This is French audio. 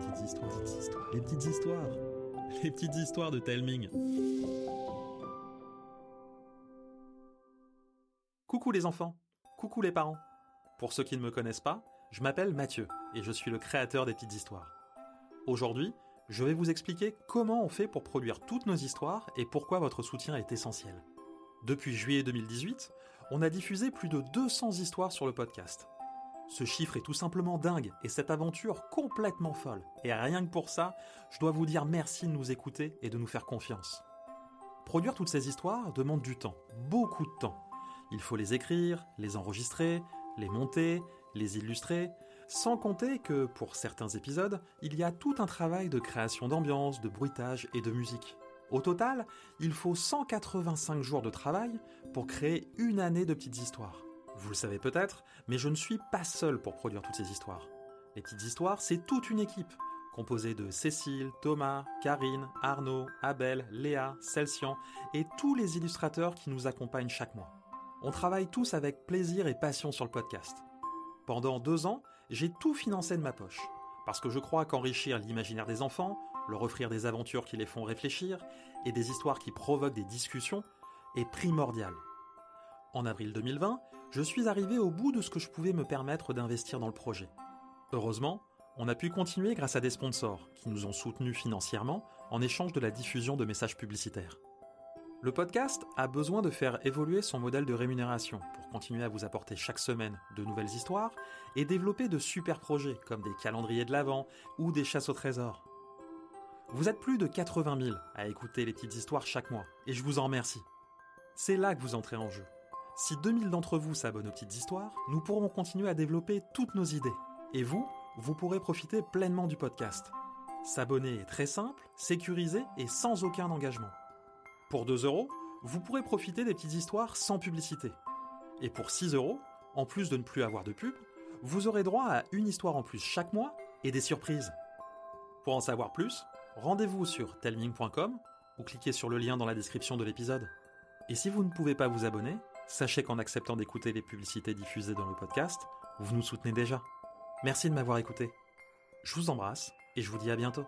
les petites histoires, les petites histoires, les petites histoires de Telming. Coucou les enfants, coucou les parents. Pour ceux qui ne me connaissent pas, je m'appelle Mathieu et je suis le créateur des petites histoires. Aujourd'hui, je vais vous expliquer comment on fait pour produire toutes nos histoires et pourquoi votre soutien est essentiel. Depuis juillet 2018, on a diffusé plus de 200 histoires sur le podcast. Ce chiffre est tout simplement dingue et cette aventure complètement folle. Et rien que pour ça, je dois vous dire merci de nous écouter et de nous faire confiance. Produire toutes ces histoires demande du temps, beaucoup de temps. Il faut les écrire, les enregistrer, les monter, les illustrer, sans compter que pour certains épisodes, il y a tout un travail de création d'ambiance, de bruitage et de musique. Au total, il faut 185 jours de travail pour créer une année de petites histoires. Vous le savez peut-être, mais je ne suis pas seul pour produire toutes ces histoires. Les petites histoires, c'est toute une équipe, composée de Cécile, Thomas, Karine, Arnaud, Abel, Léa, Celsian et tous les illustrateurs qui nous accompagnent chaque mois. On travaille tous avec plaisir et passion sur le podcast. Pendant deux ans, j'ai tout financé de ma poche, parce que je crois qu'enrichir l'imaginaire des enfants, leur offrir des aventures qui les font réfléchir et des histoires qui provoquent des discussions est primordial. En avril 2020, je suis arrivé au bout de ce que je pouvais me permettre d'investir dans le projet. Heureusement, on a pu continuer grâce à des sponsors qui nous ont soutenus financièrement en échange de la diffusion de messages publicitaires. Le podcast a besoin de faire évoluer son modèle de rémunération pour continuer à vous apporter chaque semaine de nouvelles histoires et développer de super projets comme des calendriers de l'Avent ou des chasses au trésor. Vous êtes plus de 80 000 à écouter les petites histoires chaque mois et je vous en remercie. C'est là que vous entrez en jeu. Si 2000 d'entre vous s'abonnent aux petites histoires, nous pourrons continuer à développer toutes nos idées. Et vous, vous pourrez profiter pleinement du podcast. S'abonner est très simple, sécurisé et sans aucun engagement. Pour 2 euros, vous pourrez profiter des petites histoires sans publicité. Et pour 6 euros, en plus de ne plus avoir de pub, vous aurez droit à une histoire en plus chaque mois et des surprises. Pour en savoir plus, rendez-vous sur telming.com ou cliquez sur le lien dans la description de l'épisode. Et si vous ne pouvez pas vous abonner, Sachez qu'en acceptant d'écouter les publicités diffusées dans le podcast, vous nous soutenez déjà. Merci de m'avoir écouté. Je vous embrasse et je vous dis à bientôt.